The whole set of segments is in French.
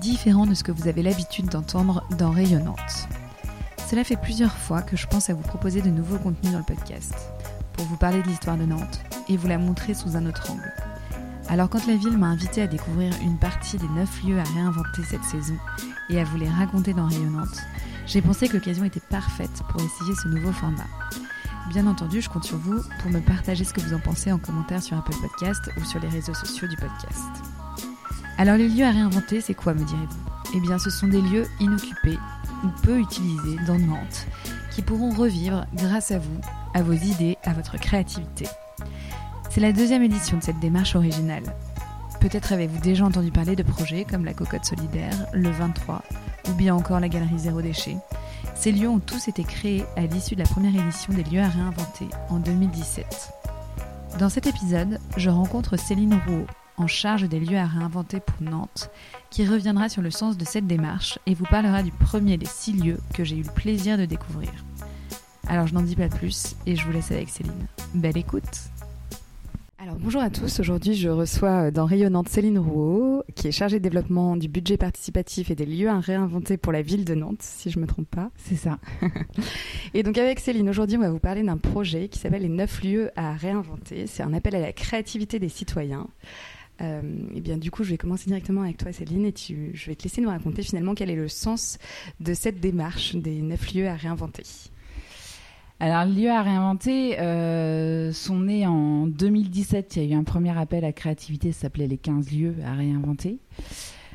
différent de ce que vous avez l'habitude d'entendre dans Rayonnante. Cela fait plusieurs fois que je pense à vous proposer de nouveaux contenus dans le podcast, pour vous parler de l'histoire de Nantes et vous la montrer sous un autre angle. Alors quand la ville m'a invité à découvrir une partie des 9 lieux à réinventer cette saison et à vous les raconter dans Rayonnante, j'ai pensé que l'occasion était parfaite pour essayer ce nouveau format. Bien entendu, je compte sur vous pour me partager ce que vous en pensez en commentaire sur Apple Podcast ou sur les réseaux sociaux du podcast. Alors les lieux à réinventer, c'est quoi me direz-vous? Eh bien ce sont des lieux inoccupés ou peu utilisés dans Nantes qui pourront revivre grâce à vous, à vos idées, à votre créativité. C'est la deuxième édition de cette démarche originale. Peut-être avez-vous déjà entendu parler de projets comme la Cocotte Solidaire, le 23 ou bien encore la Galerie Zéro Déchet. Ces lieux ont tous été créés à l'issue de la première édition des lieux à réinventer en 2017. Dans cet épisode, je rencontre Céline Rouault, en charge des lieux à réinventer pour Nantes, qui reviendra sur le sens de cette démarche et vous parlera du premier des six lieux que j'ai eu le plaisir de découvrir. Alors je n'en dis pas plus et je vous laisse avec Céline. Belle écoute alors bonjour à tous, aujourd'hui je reçois euh, dans Rayonnante Céline Rouault, qui est chargée de développement du budget participatif et des lieux à réinventer pour la ville de Nantes, si je ne me trompe pas. C'est ça. et donc avec Céline, aujourd'hui on va vous parler d'un projet qui s'appelle les 9 lieux à réinventer. C'est un appel à la créativité des citoyens. Euh, et bien du coup, je vais commencer directement avec toi, Céline, et je vais te laisser nous raconter finalement quel est le sens de cette démarche des neuf lieux à réinventer. Alors, lieux à réinventer euh, sont nés en 2017. Il y a eu un premier appel à créativité, ça s'appelait les 15 lieux à réinventer.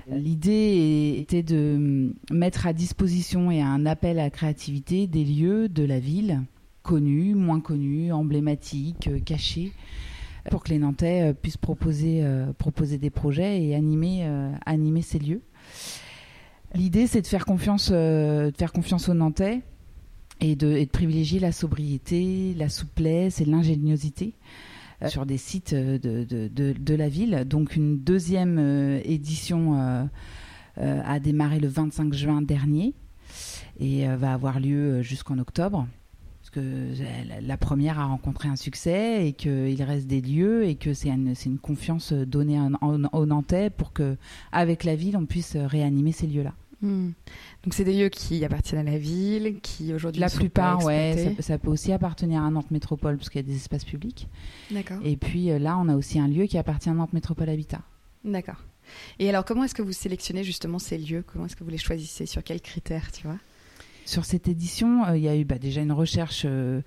L'idée était de mettre à disposition et à un appel à créativité des lieux de la ville, connus, moins connus, emblématiques, cachés, pour que les Nantais euh, puissent proposer, euh, proposer des projets et animer, euh, animer ces lieux. L'idée, c'est de faire confiance, aux Nantais et de, privilégier la sobriété, la souplesse et l'ingéniosité sur des sites de, la ville. Donc une deuxième édition a démarré le 25 juin dernier et va avoir lieu jusqu'en octobre que la première a rencontré un succès et qu'il reste des lieux et que c'est une, une, confiance donnée aux Nantais pour que, avec la ville, on puisse réanimer ces lieux-là. Hmm. Donc c'est des lieux qui appartiennent à la ville, qui aujourd'hui la plupart, ouais, ça, peut aussi appartenir à Nantes Métropole parce qu'il y a des espaces publics. D'accord. Et puis euh, là, on a aussi un lieu qui appartient à Nantes Métropole Habitat. D'accord. Et alors, comment est-ce que vous sélectionnez justement ces lieux? Comment est-ce que vous les choisissez? Sur quels critères, tu vois? Sur cette édition, euh, il y a eu bah, déjà une recherche euh,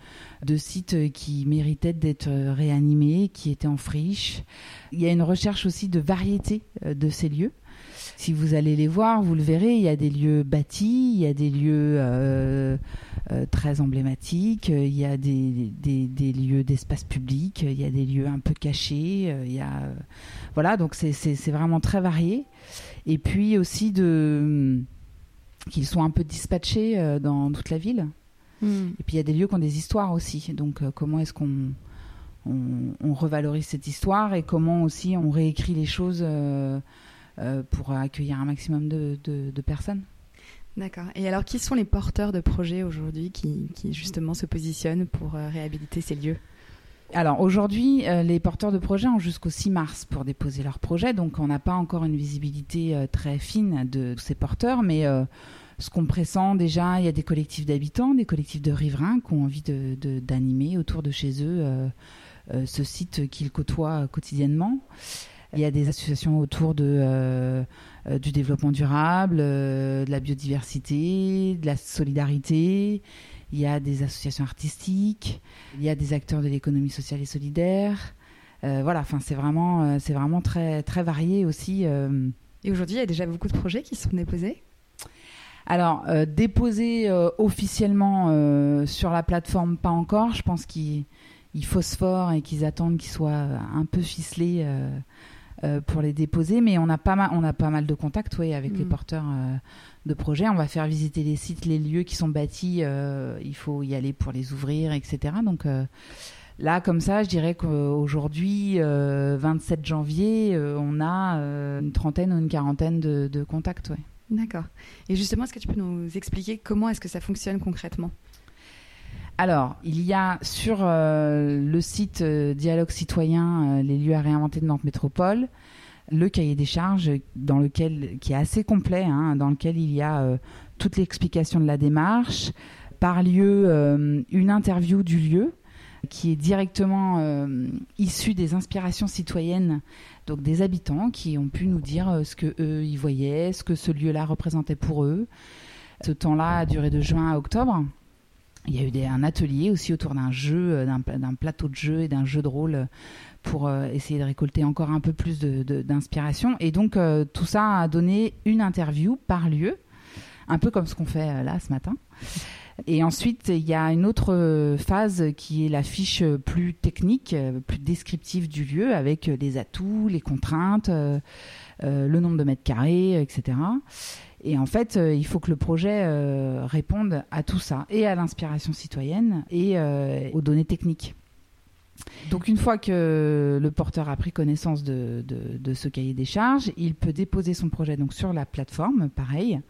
de sites euh, qui méritaient d'être réanimés, qui étaient en friche. Il y a une recherche aussi de variété de ces lieux. Si vous allez les voir, vous le verrez, il y a des lieux bâtis, il y a des lieux très emblématiques, il y a des, des, lieux d'espace public, il y a des lieux un peu cachés, il y a voilà, donc c'est vraiment très varié. Et puis aussi de qu'ils sont un peu dispatchés euh, dans toute la ville. Hmm. Et puis il y a des lieux qui ont des histoires aussi. Donc euh, comment est-ce qu'on on, revalorise cette histoire et comment aussi on réécrit les choses euh, pour accueillir un maximum de, de, personnes? D'accord. Et alors, qui sont les porteurs de projets aujourd'hui qui, qui, justement se positionnent pour réhabiliter ces lieux? Alors aujourd'hui, les porteurs de projets ont jusqu'au 6 mars pour déposer leur projet, donc on n'a pas encore une visibilité très fine de, ces porteurs, mais ce qu'on pressent déjà, il y a des collectifs d'habitants, des collectifs de riverains qui ont envie d'animer de, autour de chez eux euh, euh, ce site qu'ils côtoient quotidiennement. Il y a des associations autour de, euh, du développement durable, de la biodiversité, de la solidarité. Il y a des associations artistiques. Il y a des acteurs de l'économie sociale et solidaire. voilà, enfin c'est vraiment, c'est vraiment très, très varié aussi. Et aujourd'hui, il y a déjà beaucoup de projets qui sont déposés? Alors, euh, déposer euh, officiellement euh, sur la plateforme, pas encore. Je pense qu'ils phosphorent et qu'ils attendent qu'ils soient un peu ficelés pour les déposer, mais on a pas mal, on a pas mal de contacts ouais, avec les Mm. porteurs de projets. On va faire visiter les sites, les lieux qui sont bâtis. il faut y aller pour les ouvrir, etc. Donc Là, comme ça, je dirais qu'aujourd'hui, euh, 27 janvier, euh, on a euh, une trentaine ou une quarantaine de, de contacts. Ouais. D'accord. Et justement, est-ce que tu peux nous expliquer comment est-ce que ça fonctionne concrètement? Alors, il y a sur euh, le site euh, Dialogue citoyen, euh, les lieux à réinventer de Nantes Métropole, le cahier des charges qui est assez complet, hein, dans lequel il y a toute l'explication de la démarche, par lieu une interview du lieu qui est directement euh, issu des inspirations citoyennes, donc des habitants qui ont pu nous dire ce que eux ils voyaient, ce que ce lieu-là représentait pour eux. Ce temps-là a duré de juin à octobre. Il y a eu un atelier aussi autour d'un jeu, euh, d'un, plateau de jeu et d'un jeu de rôle pour euh, essayer de récolter encore un peu plus d'inspiration. Et donc euh, tout ça a donné une interview par lieu, un peu comme ce qu'on fait euh, là ce matin. Et ensuite, il y a une autre phase qui est la fiche plus technique, plus descriptive du lieu, avec les atouts, les contraintes, euh, euh, le nombre de mètres carrés, etc. Et en fait, euh, il faut que le projet euh, réponde à tout ça, et à l'inspiration citoyenne, et euh, aux données techniques. Donc une fois que le porteur a pris connaissance de, ce cahier des charges, il peut déposer son projet donc sur la plateforme, pareil,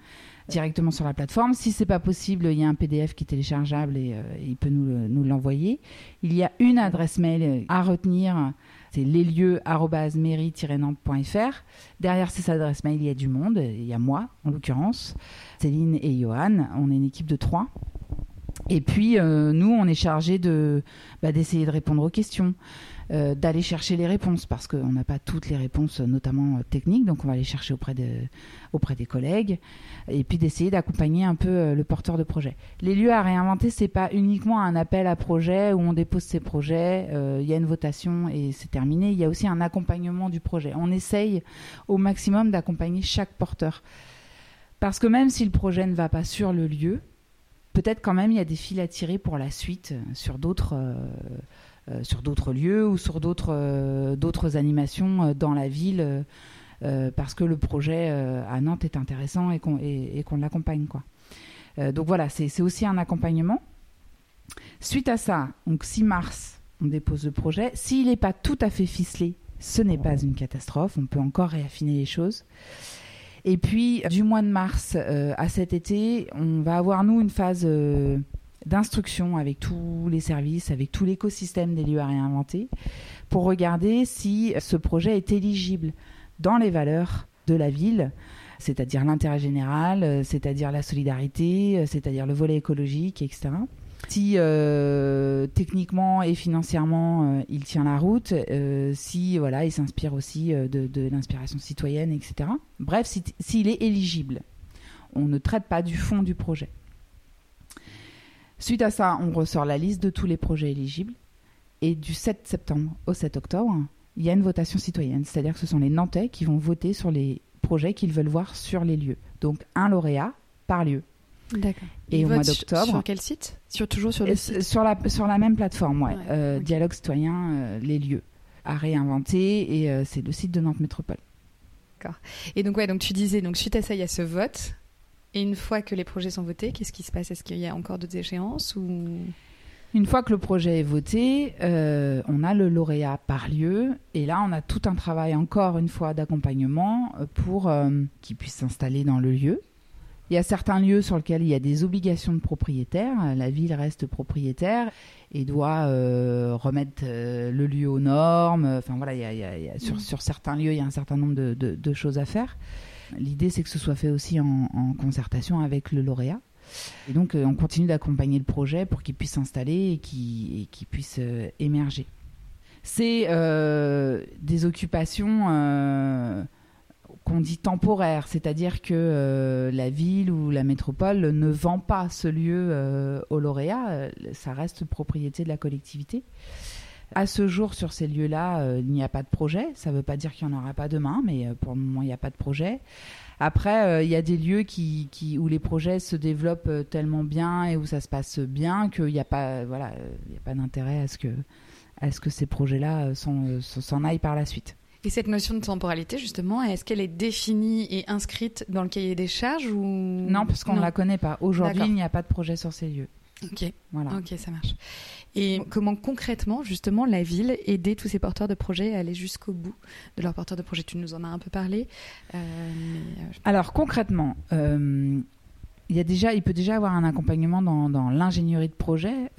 directement sur la plateforme. Si c'est pas possible, il y a un PDF qui est téléchargeable et euh, il peut nous l'envoyer. Il y a une adresse mail à retenir, c'est leslieux@mairie-nantes.fr. Derrière cette adresse mail, il y a du monde. Il y a moi, en l'occurrence, Céline et Johan. On est une équipe de trois. Et puis, euh, nous, on est chargé de, bah, d'essayer de répondre aux questions, euh, d'aller chercher les réponses, parce qu'on n'a pas toutes les réponses, notamment euh, techniques, donc on va aller chercher auprès, auprès des collègues, et puis d'essayer d'accompagner un peu euh, le porteur de projet. Les lieux à réinventer, c'est pas uniquement un appel à projet où on dépose ses projets, euh, il y a une votation et c'est terminé. Il y a aussi un accompagnement du projet. On essaye au maximum d'accompagner chaque porteur. Parce que même si le projet ne va pas sur le lieu, peut-être quand même il y a des fils à tirer pour la suite euh, sur d'autres euh, euh, sur d'autres lieux ou sur d'autres euh, animations euh, dans la ville euh, euh, parce que le projet euh, à Nantes est intéressant et qu'on et, l'accompagne. Euh, donc voilà, c'est aussi un accompagnement. Suite à ça, donc 6 mars, on dépose le projet. S'il n'est pas tout à fait ficelé, ce n'est pas une catastrophe, on peut encore réaffiner les choses. Et puis, du mois de mars euh, à cet été, on va avoir, nous, une phase euh, d'instruction avec tous les services, avec tout l'écosystème des lieux à réinventer, pour regarder si ce projet est éligible dans les valeurs de la ville, c'est-à-dire l'intérêt général, euh, c'est-à-dire la solidarité, euh, c'est-à-dire le volet écologique, etc. Si euh, techniquement et financièrement il tient la route, euh, si voilà il s'inspire aussi de, l'inspiration citoyenne, etc. Bref, si- s'il est éligible, on ne traite pas du fond du projet. Suite à ça, on ressort la liste de tous les projets éligibles et du 7 septembre au 7 octobre, il y a une votation citoyenne, c'est-à-dire que ce sont les Nantais qui vont voter sur les projets qu'ils veulent voir sur les lieux. Donc un lauréat par lieu. D'accord. Et Ils au mois d'octobre, Sur quel site? Sur, Toujours sur le et site? sur la, sur la même plateforme, ouais. Ouais, Euh. Dialogue citoyen, euh, les lieux à réinventer et euh, c'est le site de Nantes Métropole. Et donc, ouais, donc tu disais, donc suite à ça, il y a ce vote. Et une fois que les projets sont votés, qu'est-ce qui se passe? Est-ce qu'il y a encore d'autres échéances ou... Une fois que le projet est voté, euh, on a le lauréat par lieu et là on a tout un travail encore une fois d'accompagnement euh, pour euh, qu'il puisse s'installer dans le lieu. Il y a certains lieux sur lesquels il y a des obligations de propriétaire. La ville reste propriétaire et doit euh, remettre le lieu aux normes. Enfin voilà, il y a- il y a- il y a- sur, sur certains lieux, il y a un certain nombre de, de- de choses à faire. L'idée, c'est que ce soit fait aussi en, concertation avec le lauréat. Et donc, euh, on continue d'accompagner le projet pour qu'il puisse s'installer et qu'il puisse euh, émerger. C'est euh, des occupations qu'on dit temporaires, c'est-à-dire que la ville ou la métropole ne vend pas ce lieu euh, au lauréat, ça reste propriété de la collectivité. À ce jour, sur ces lieux-là, euh, il n'y a pas de projet. Ça ne veut pas dire qu'il n'y en aura pas demain, mais euh, pour le moment, il n'y a pas de projet. Après, euh, il y a des lieux qui, qui, où les projets se développent tellement bien et où ça se passe bien qu'il n'y a pas, voilà, il y a pas d'intérêt à ce que, à ce que ces projets-là s'en s'en aillent par la suite. Et cette notion de temporalité, justement, est-ce qu'elle est définie et inscrite dans le cahier des charges ou Non, parce qu'on ne la connaît pas. Aujourd'hui, il n'y a pas de projet sur ces lieux. Ok, voilà. Ok, ça marche. Et comment concrètement, justement, la ville aider tous ces porteurs de projets à aller jusqu'au bout de leurs porteurs de projets? Tu nous en as un peu parlé. Euh, euh, Alors concrètement, euh, il, y a déjà, il peut déjà avoir un accompagnement dans, l'ingénierie de projet.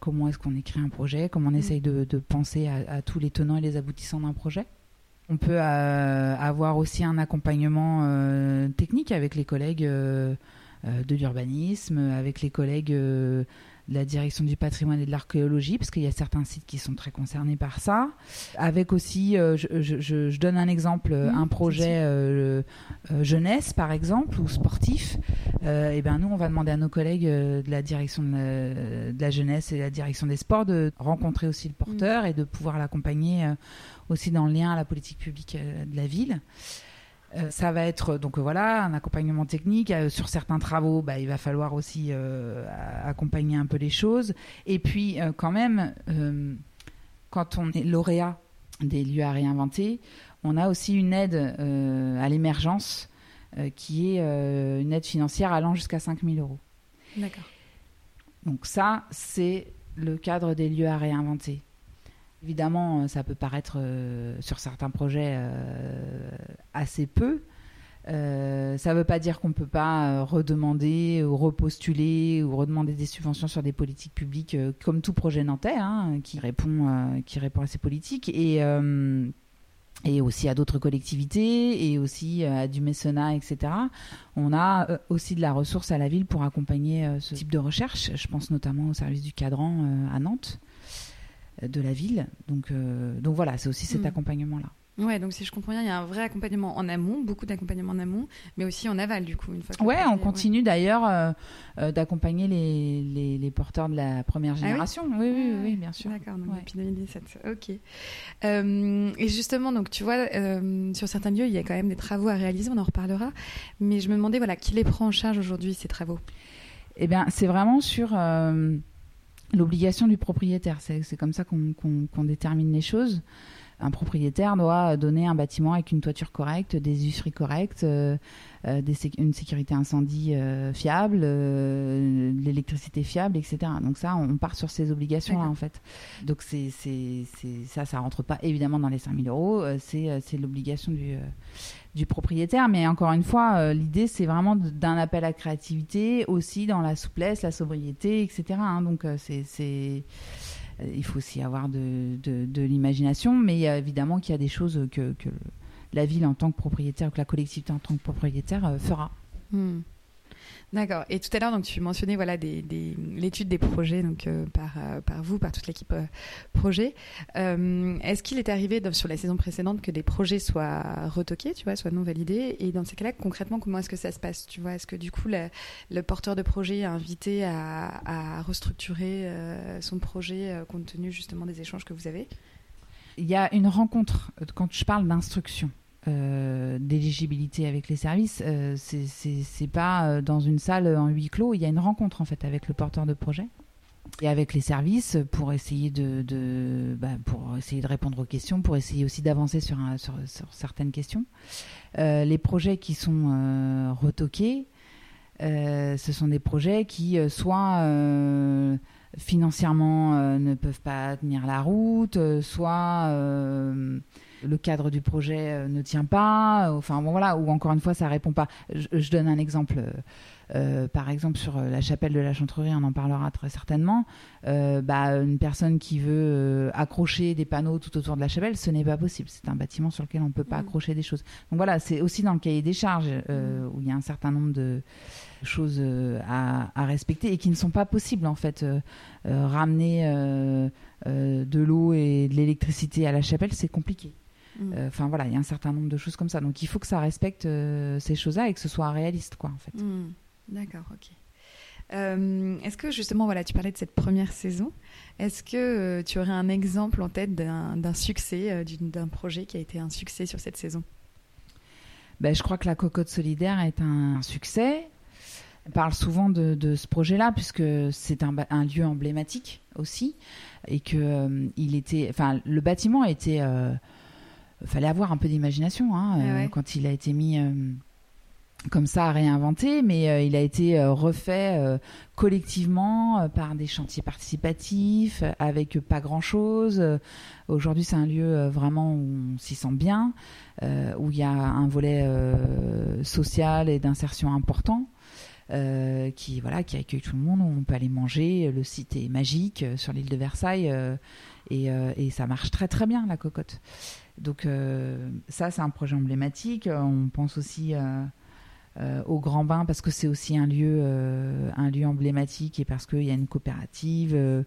comment est-ce qu'on écrit un projet? Comment on mm. essaye de, penser à, tous les tenants et les aboutissants d'un projet? On peut avoir aussi un accompagnement technique avec les collègues de l'urbanisme, avec les collègues de la direction du patrimoine et de l'archéologie, parce qu'il y a certains sites qui sont très concernés par ça. Avec aussi, euh, je, donne un exemple, un projet euh, euh, jeunesse par exemple, ou sportif. et ben nous, on va demander à nos collègues de la direction de la, jeunesse et de la direction des sports de rencontrer aussi le porteur et de pouvoir l'accompagner aussi dans le lien à la politique publique de la ville. Euh, ça va être donc voilà un accompagnement technique euh, sur certains travaux. Bah, il va falloir aussi euh, accompagner un peu les choses. Et puis quand même, quand on est lauréat des lieux à réinventer, on a aussi une aide à l'émergence qui est une aide financière allant jusqu'à 5000 euros. D'accord. Donc ça, c'est le cadre des lieux à réinventer. Évidemment, euh, ça peut paraître euh, sur certains projets euh, assez peu. ça ne veut pas dire qu'on ne peut pas redemander ou repostuler ou redemander des subventions sur des politiques publiques comme tout projet nantais hein, qui, répond, à ces politiques et, et aussi à d'autres collectivités et aussi à du mécénat, etc. On a aussi de la ressource à la ville pour accompagner ce type de recherche. Je pense notamment au service du cadran à Nantes de la ville. Donc, euh, donc voilà, c'est aussi cet mm. accompagnement-là. Ouais, donc si je comprends bien, il y a un vrai accompagnement en amont, beaucoup d'accompagnement en amont, mais aussi en aval, du coup, une fois. ouais, on continue d'ailleurs euh, euh, d'accompagner les, les, porteurs de la première ah génération. oui, oui, oui, bien sûr. D'accord, donc depuis 2017. Ok. et justement, donc tu vois, sur certains lieux, il y a quand même des travaux à réaliser, on en reparlera. Mais je me demandais, voilà, qui les prend en charge aujourd'hui ces travaux? Eh bien, c'est vraiment sur l'obligation du propriétaire. C'est comme ça qu'on détermine les choses. Un propriétaire doit donner un bâtiment avec une toiture correcte, des usseries correctes, euh, euh, une sécurité incendie euh, fiable, l'électricité fiable, etc. Donc ça, on part sur ces obligations-là en fait. Donc c'est ça, ça rentre pas évidemment dans les 5000 euros. C'est l'obligation du du propriétaire. Mais encore une fois, euh, l'idée, c'est vraiment d'un appel à créativité, aussi dans la souplesse, la sobriété, etc. Hein. donc, euh, c'est, euh, il faut aussi avoir de, de, l'imagination, mais évidemment qu'il y a des choses que, la ville en tant que propriétaire, que la collectivité en tant que propriétaire fera. Hmm. D'accord. Et tout à l'heure, donc tu mentionnais l'étude des projets euh, par euh, par vous, par toute l'équipe euh, projet. est-ce qu'il est arrivé sur la saison précédente que des projets soient retoqués, soient non validés Et dans ces cas-là, concrètement, comment est-ce que ça se passe Tu vois, est-ce que du coup le porteur de projet est invité à restructurer son projet compte tenu justement des échanges que vous avez? Il y a une rencontre quand je parle d'instruction. Euh, d'éligibilité avec les services, euh, c'est pas euh, dans une salle en huis clos. Il y a une rencontre en fait avec le porteur de projet et avec les services pour essayer de, bah, pour essayer de répondre aux questions, pour essayer aussi d'avancer sur, certaines questions. les projets qui sont retoqués, ce sont des projets qui soit financièrement ne peuvent pas tenir la route, soit le cadre du projet euh, ne tient pas, euh, enfin bon, voilà, ou encore une fois ça répond pas. Je, donne un exemple. Euh, par exemple, sur la chapelle de la Chantrerie, on en parlera très certainement. bah, une personne qui veut accrocher des panneaux tout autour de la chapelle, ce n'est pas possible. C'est un bâtiment sur lequel on ne peut pas mm. accrocher des choses. Donc voilà, c'est aussi dans le cahier des charges mm. où il y a un certain nombre de choses à, à, respecter et qui ne sont pas possibles en fait. ramener de l'eau et de l'électricité à la chapelle, c'est compliqué. Mm. Euh, enfin voilà, il y a un certain nombre de choses comme ça. Donc il faut que ça respecte euh, ces choses-là et que ce soit réaliste, quoi, en fait. Mm. D'accord, ok. Euh, est-ce que justement, voilà, tu parlais de cette première saison. Est-ce que tu aurais un exemple en tête d'un succès, d'un projet qui a été un succès sur cette saison? Ben, Je crois que la cocotte solidaire est un, succès. On parle souvent de, ce projet-là puisque c'est un, un, lieu emblématique aussi et que il était, enfin, le bâtiment était fallait avoir un peu d'imagination hein, Ah ouais. quand il a été mis comme ça à réinventer, mais euh, il a été euh, refait euh, collectivement euh, par des chantiers participatifs, euh, avec pas grand-chose. Euh, Aujourd'hui, c'est un lieu euh, vraiment où on s'y sent bien, euh, où il y a un volet euh, social et d'insertion important. euh, qui voilà qui accueille tout le monde où on peut aller manger le site est magique euh, sur l'île de Versailles euh, et, euh, et ça marche très très bien la cocotte donc euh, ça c'est un projet emblématique on pense aussi euh, euh, au Grand Bain parce que c'est aussi un lieu, un lieu emblématique et parce qu'il y a une coopérative,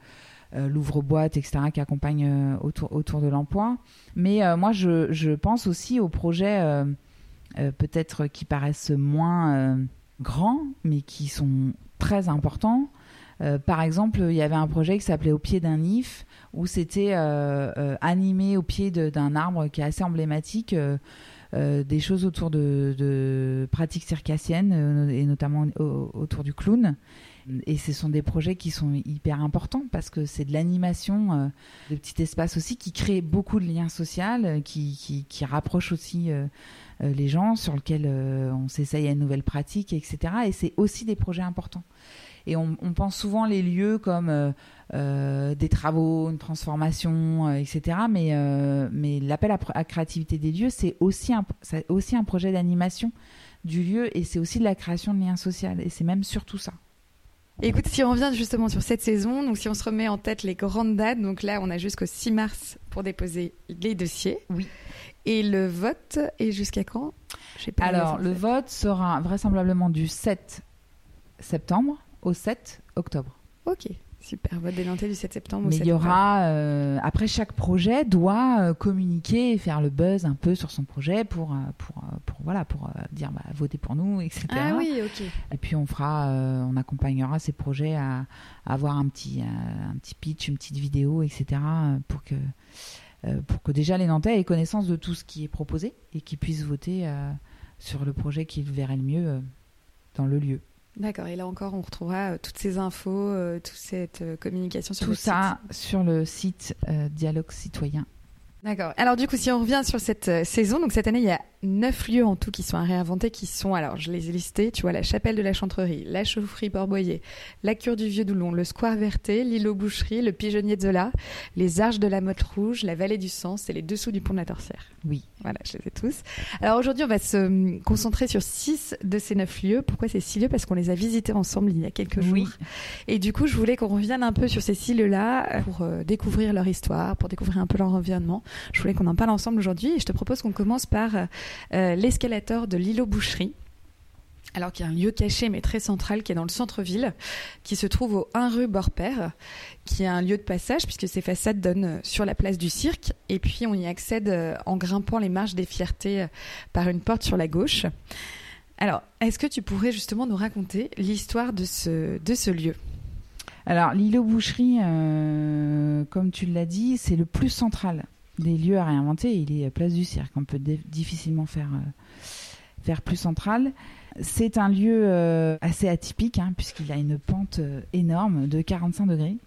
l'ouvre-boîte, etc., qui accompagne autour, autour de l'emploi. Mais moi, je, je pense aussi aux projets peut-être qui paraissent moins grands, mais qui sont très importants. Euh, par exemple, il y avait un projet qui s'appelait Au pied d'un if, où c'était euh, euh, animé au pied d'un arbre qui est assez emblématique. euh, des choses autour de, de pratiques circassiennes et notamment au- autour du clown. Et ce sont des projets qui sont hyper importants parce que c'est de l'animation, euh, de petits espaces aussi qui créent beaucoup de liens sociaux, qui, qui, qui rapprochent aussi les gens, sur lesquels on s'essaye à une nouvelle pratique, etc. Et c'est aussi des projets importants. Et on, on pense souvent les lieux comme euh, euh, des travaux, une transformation, euh, etc. Mais, mais l'appel à, à créativité des lieux, c'est aussi un, c'est aussi un projet d'animation du lieu et c'est aussi de la création de liens sociaux. Et c'est même surtout ça. Écoute, si on revient justement sur cette saison, donc si on se remet en tête les grandes dates, donc là on a jusqu'au 6 mars pour déposer les dossiers. Oui. Et le vote est jusqu'à quand? Pas Alors, le vote sera vraisemblablement du 7 septembre au 7 octobre. Ok, super. Vote des Nantais du 7 septembre. Mais 7 il y aura, euh, après chaque projet doit euh, communiquer et faire le buzz un peu sur son projet pour, euh, pour, pour, voilà, pour dire bah, votez pour nous, etc. Ah oui, ok. Et puis on fera, on accompagnera ces projets à, à avoir un petit, un petit pitch, une petite vidéo, etc. pour que, pour que déjà les Nantais aient connaissance de tout ce qui est proposé et qu'ils puissent voter sur le projet qu'ils verraient le mieux dans le lieu. D'accord. Et là encore, on retrouvera euh, toutes ces infos, euh, toute cette euh, communication sur Tout le ça sur le site Dialogue Citoyen. D'accord. Alors du coup, si on revient sur cette saison, donc cette année, il y a neuf lieux en tout qui sont à réinventer, qui sont, alors je les ai listés, tu vois, la chapelle de la Chantrerie, la chaufferie Port-Boyer, la cure du Vieux-Doulon, le square Verté, l'îlot Boucherie, le pigeonnier de Zola, les arches de la Motte Rouge, la vallée du Sens et les dessous du pont de la Torsière. Oui. Voilà, je les ai tous. Alors aujourd'hui, on va se hum, concentrer sur six de ces neuf lieux. Pourquoi ces six lieux? Parce qu'on les a visités ensemble il y a quelques jours. Oui. Et du coup, je voulais qu'on revienne un peu sur ces six lieux-là euh, pour euh, découvrir leur histoire, pour découvrir un peu leur environnement. Je voulais qu'on en parle ensemble aujourd'hui et je te propose qu'on commence par euh, l'escalator de l'îlot Boucherie. Alors qu'il y a un lieu caché mais très central qui est dans le centre-ville, qui se trouve au 1 rue Borpère, qui est un lieu de passage puisque ses façades donnent euh, sur la place du cirque et puis on y accède euh, en grimpant les marches des fiertés euh, par une porte sur la gauche. Alors, est-ce que tu pourrais justement nous raconter l'histoire de ce, lieu? Alors, l'îlot Boucherie, euh, comme tu l'as dit, c'est le plus central des lieux à réinventer. Il est place du cirque. On peut difficilement faire, euh, faire plus central. C'est un lieu euh, assez atypique, hein, puisqu'il a une pente euh, énorme de 45 degrés.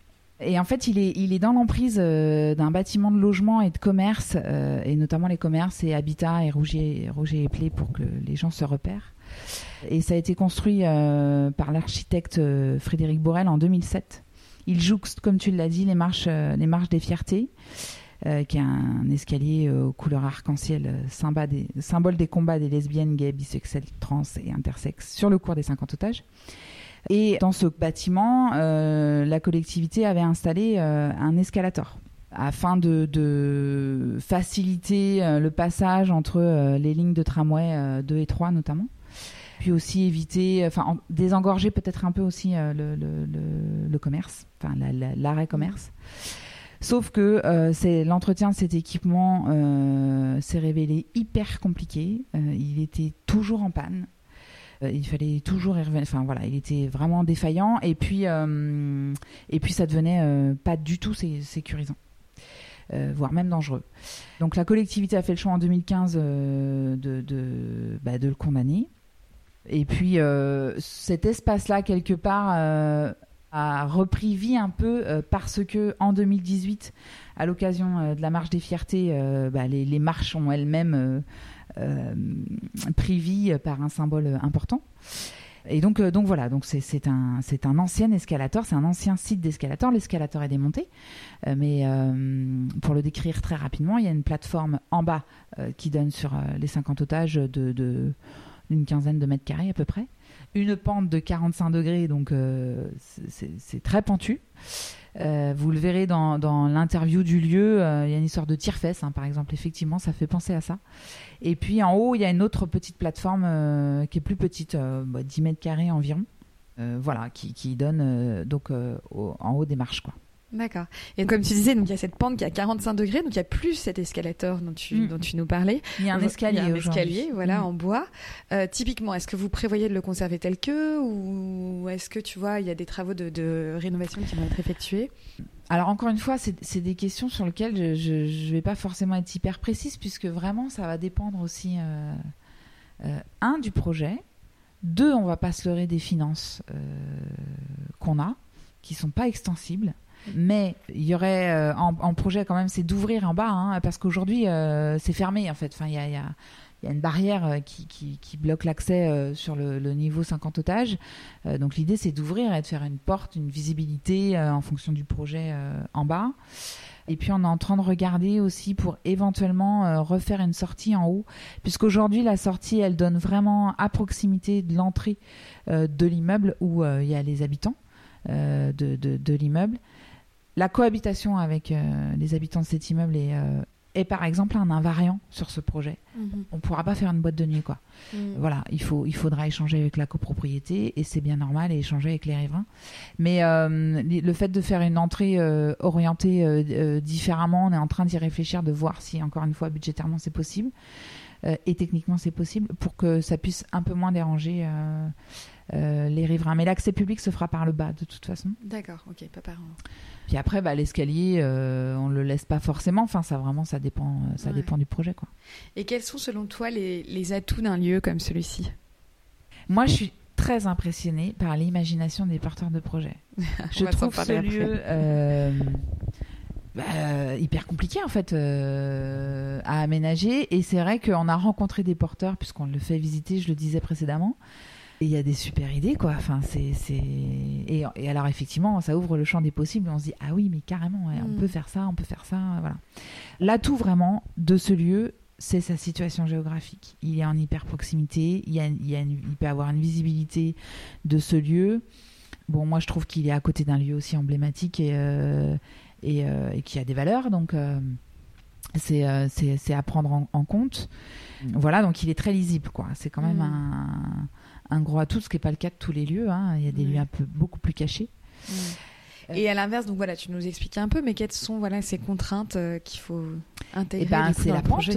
Et en fait, il est, il est dans l'emprise d'un bâtiment de logement et de commerce, et notamment les commerces et habitats et Rougier, Rougier et Play pour que les gens se repèrent. Et ça a été construit par l'architecte Frédéric Borel en 2007. Il jouxte, comme tu l'as dit, les marches, les marches des fiertés, euh, qui est un escalier euh, aux couleurs arc-en-ciel, euh, symbole des combats des lesbiennes, gays, bisexuels, trans et intersexes sur le cours des 50 otages. Et dans ce bâtiment, la collectivité avait installé un escalator afin de, faciliter le passage entre les lignes de tramway euh, 2 et 3 notamment. Puis aussi éviter, enfin en- désengorger peut-être un peu aussi le, commerce, enfin la- la- l'arrêt commerce. Sauf que euh, l'entretien de cet équipement euh, s'est révélé hyper compliqué. Euh, il était toujours en panne. Il fallait toujours. Enfin voilà, il était vraiment défaillant. Et puis, et puis ça devenait pas du tout sé- sécurisant, voire même dangereux. Donc la collectivité a fait le choix en 2015 euh, de, de, bah, de le condamner. Et puis cet espace-là, quelque part, a repris vie un peu parce que en 2018, à l'occasion de la marche des fiertés, bah, les, marches ont elles-mêmes pris vie par un symbole important. Et donc, euh, donc voilà, donc c'est un, un ancien escalator, c'est un ancien site d'escalator. L'escalator est démonté, euh, mais euh, pour le décrire très rapidement, il y a une plateforme en bas qui donne sur les 50 otages de d'une quinzaine de mètres carrés à peu près. Une pente de 45 degrés, donc c'est très pentu. Euh, vous le verrez dans, l'interview du lieu, euh, il y a une histoire de tire-fesse, hein, par exemple. Effectivement, ça fait penser à ça. Et puis en haut, il y a une autre petite plateforme euh, qui est plus petite, 10 bah, mètres carrés environ. voilà, qui, donne donc en haut des marches, quoi. D'accord. Et comme tu disais, donc il y a cette pente qui a 45 degrés, donc il y a plus cet escalator dont tu, mm. dont tu nous parlais. Il y a un escalier. un escalier, voilà, mm. en bois. Euh, typiquement, est-ce que vous prévoyez de le conserver tel que, ou est-ce que tu vois, il y a des travaux de, rénovation qui vont être effectués? Alors encore une fois, c'est des questions sur lesquelles je ne vais pas forcément être hyper précise, puisque vraiment, ça va dépendre aussi, euh, euh, un, du projet, deux, on va pas se leurrer des finances qu'on a, qui sont pas extensibles. Mais il y aurait euh, en, projet quand même, c'est d'ouvrir en bas, hein, parce qu'aujourd'hui euh, c'est fermé en fait. Enfin, il y a, une barrière euh, qui, bloque l'accès sur le, niveau 50 otages. donc l'idée, c'est d'ouvrir et de faire une porte, une visibilité en fonction du projet en bas. Et puis on est en train de regarder aussi pour éventuellement refaire une sortie en haut, puisqu'aujourd'hui la sortie, elle donne vraiment à proximité de l'entrée de l'immeuble où il y a les habitants de l'immeuble. La cohabitation avec euh, les habitants de cet immeuble est, euh, est, par exemple un invariant sur ce projet. Mhm. On ne pourra pas faire une boîte de nuit, quoi. Mhm. Voilà, il, faut, il faudra échanger avec la copropriété et c'est bien normal et échanger avec les riverains. Mais euh, le fait de faire une entrée orientée différemment, on est en train d'y réfléchir, de voir si, encore une fois, budgétairement c'est possible. et techniquement c'est possible pour que ça puisse un peu moins déranger les riverains. Mais l'accès public se fera par le bas de toute façon. D'accord, ok, pas par puis après, bah, l'escalier, euh, on le laisse pas forcément. Enfin, ça vraiment, ça dépend, euh, ça dépend du projet, quoi. Et quels sont selon toi les, atouts d'un lieu comme celui-ci? Moi, je suis très impressionnée par l'imagination des porteurs de projets. je trouve ce lieu euh, bah, hyper compliqué en fait à aménager. Et c'est vrai qu'on a rencontré des porteurs puisqu'on le fait visiter, je le disais précédemment. Et il y a des super idées, quoi. Enfin, c'est, c'est... Et, alors, effectivement, ça ouvre le champ des possibles. On se dit, ah oui, mais carrément, on mm. peut faire ça, on peut faire ça. Voilà. L'atout vraiment de ce lieu, c'est sa situation géographique. Il est en hyper proximité, il, y a, il, y a il peut avoir une visibilité de ce lieu. Bon, moi, je trouve qu'il est à côté d'un lieu aussi emblématique et, euh, et, euh, et, qui a des valeurs. Donc, euh, c'est à prendre en, compte. Voilà, donc il est très lisible, quoi. C'est quand même mm. un un gros atout, ce qui n'est pas le cas de tous les lieux. Hein. Il y a des lieux un peu beaucoup plus cachés. Et à l'inverse, donc voilà, tu nous expliquais un peu, mais quelles sont voilà ces contraintes euh, qu'il faut intégrer eh ben, C'est la, pente.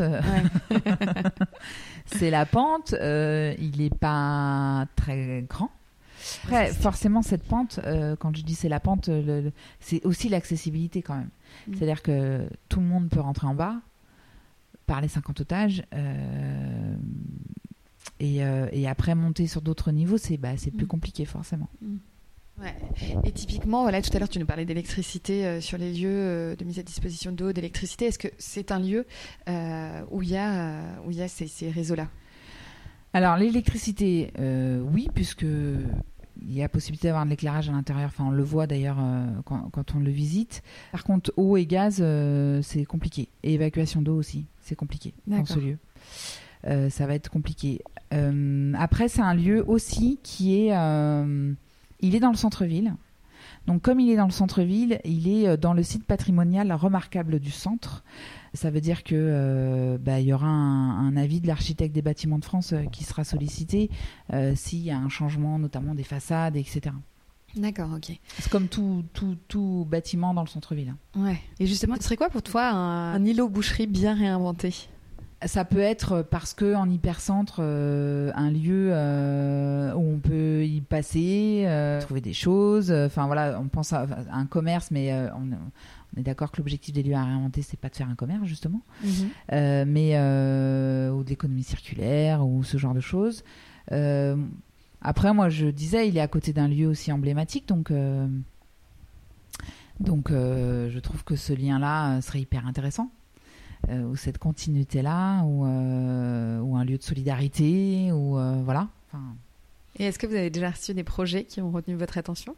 c'est la pente. il n'est pas très grand. Après, forcément, cette pente, euh, quand je dis c'est la pente, c'est aussi l'accessibilité quand même. Mm. C'est-à-dire que tout le monde peut rentrer en bas par les 50 otages. Euh, euh, et, après, monter sur d'autres niveaux, c'est bah, plus mm. compliqué forcément. Mm. Ouais. Et typiquement, voilà, tout à l'heure, tu nous parlais d'électricité euh, sur les lieux euh, de mise à disposition d'eau, d'électricité. Est-ce que c'est un lieu où il y a, où y a ces, ces réseaux-là? Alors, l'électricité, oui, puisque il y a possibilité d'avoir de l'éclairage à l'intérieur. Enfin, on le voit d'ailleurs quand, quand, on le visite. Par contre, eau et gaz, c'est compliqué. Et évacuation d'eau aussi, c'est compliqué dans ce lieu. Euh, ça va être compliqué. Euh, après, c'est un lieu aussi qui est, euh, il est dans le centre-ville. Donc, comme il est dans le centre-ville, il est dans le site patrimonial remarquable du centre. Ça veut dire que bah, il y aura un, avis de l'architecte des bâtiments de France qui sera sollicité s'il y a un changement, notamment des façades, etc. D'accord, ok. C'est comme tout, tout, tout, bâtiment dans le centre-ville. Ouais. Et justement, ce serait quoi pour toi un, un îlot boucherie bien réinventé? Ça peut être parce que en hypercentre, euh, un lieu euh, où on peut y passer, euh, trouver des choses. Enfin voilà, on pense à, un commerce, mais on, est d'accord que l'objectif des lieux à réinventer, c'est pas de faire un commerce justement, mhm. mais ou de l'économie circulaire ou ce genre de choses. Après, moi, je disais, il est à côté d'un lieu aussi emblématique, donc, donc je trouve que ce lien-là serait hyper intéressant. Ou cette continuité-là, ou, ou, un lieu de solidarité, ou voilà. Et est-ce que vous avez déjà reçu des projets qui ont retenu votre attention?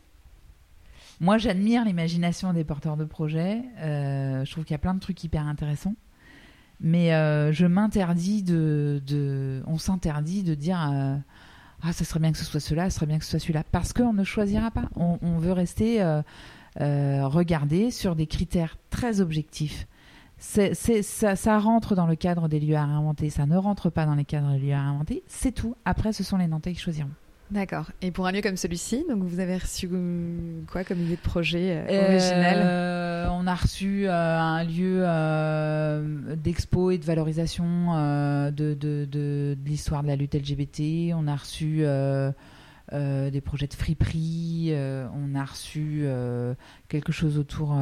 Moi, j'admire l'imagination des porteurs de projets. je trouve qu'il y a plein de trucs hyper intéressants. Mais euh, je m'interdis de, de, On s'interdit de dire. Euh, ah, ça serait bien que ce soit cela, ça serait bien que ce soit celui-là. Parce qu'on ne choisira pas. On, veut rester euh, regarder sur des critères très objectifs. C'est, ça, ça, rentre dans le cadre des lieux à réinventer, ça ne rentre pas dans les cadres des lieux à réinventer, c'est tout. Après, ce sont les Nantais qui choisiront. D'accord. Et pour un lieu comme celui-ci, donc vous avez reçu euh, quoi comme idée de projet euh, original? euh, On a reçu un lieu d'expo et de valorisation de, de, de, l'histoire de la lutte LGBT. On a reçu des projets de friperie. on a reçu quelque chose autour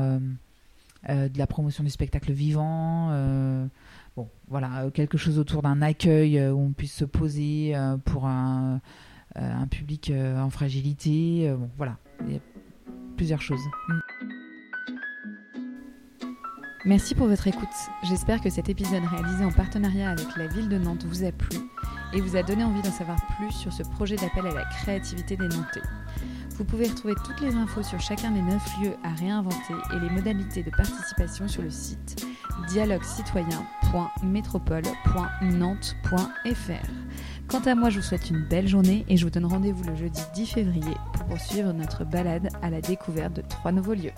de la promotion du spectacle vivant. bon, voilà, quelque chose autour d'un accueil où on puisse se poser pour un euh, public euh, en fragilité. Euh, voilà, il y a plusieurs choses. Mm. Merci pour votre écoute. J'espère que cet épisode réalisé en partenariat avec la ville de Nantes vous a plu et vous a donné envie d'en savoir plus sur ce projet d'appel à la créativité des Nantais. Vous pouvez retrouver toutes les infos sur chacun des neuf lieux à réinventer et les modalités de participation sur le site dialoguecitoyen.métropole.nantes.fr. Quant à moi, je vous souhaite une belle journée et je vous donne rendez-vous le jeudi 10 février pour poursuivre notre balade à la découverte de trois nouveaux lieux.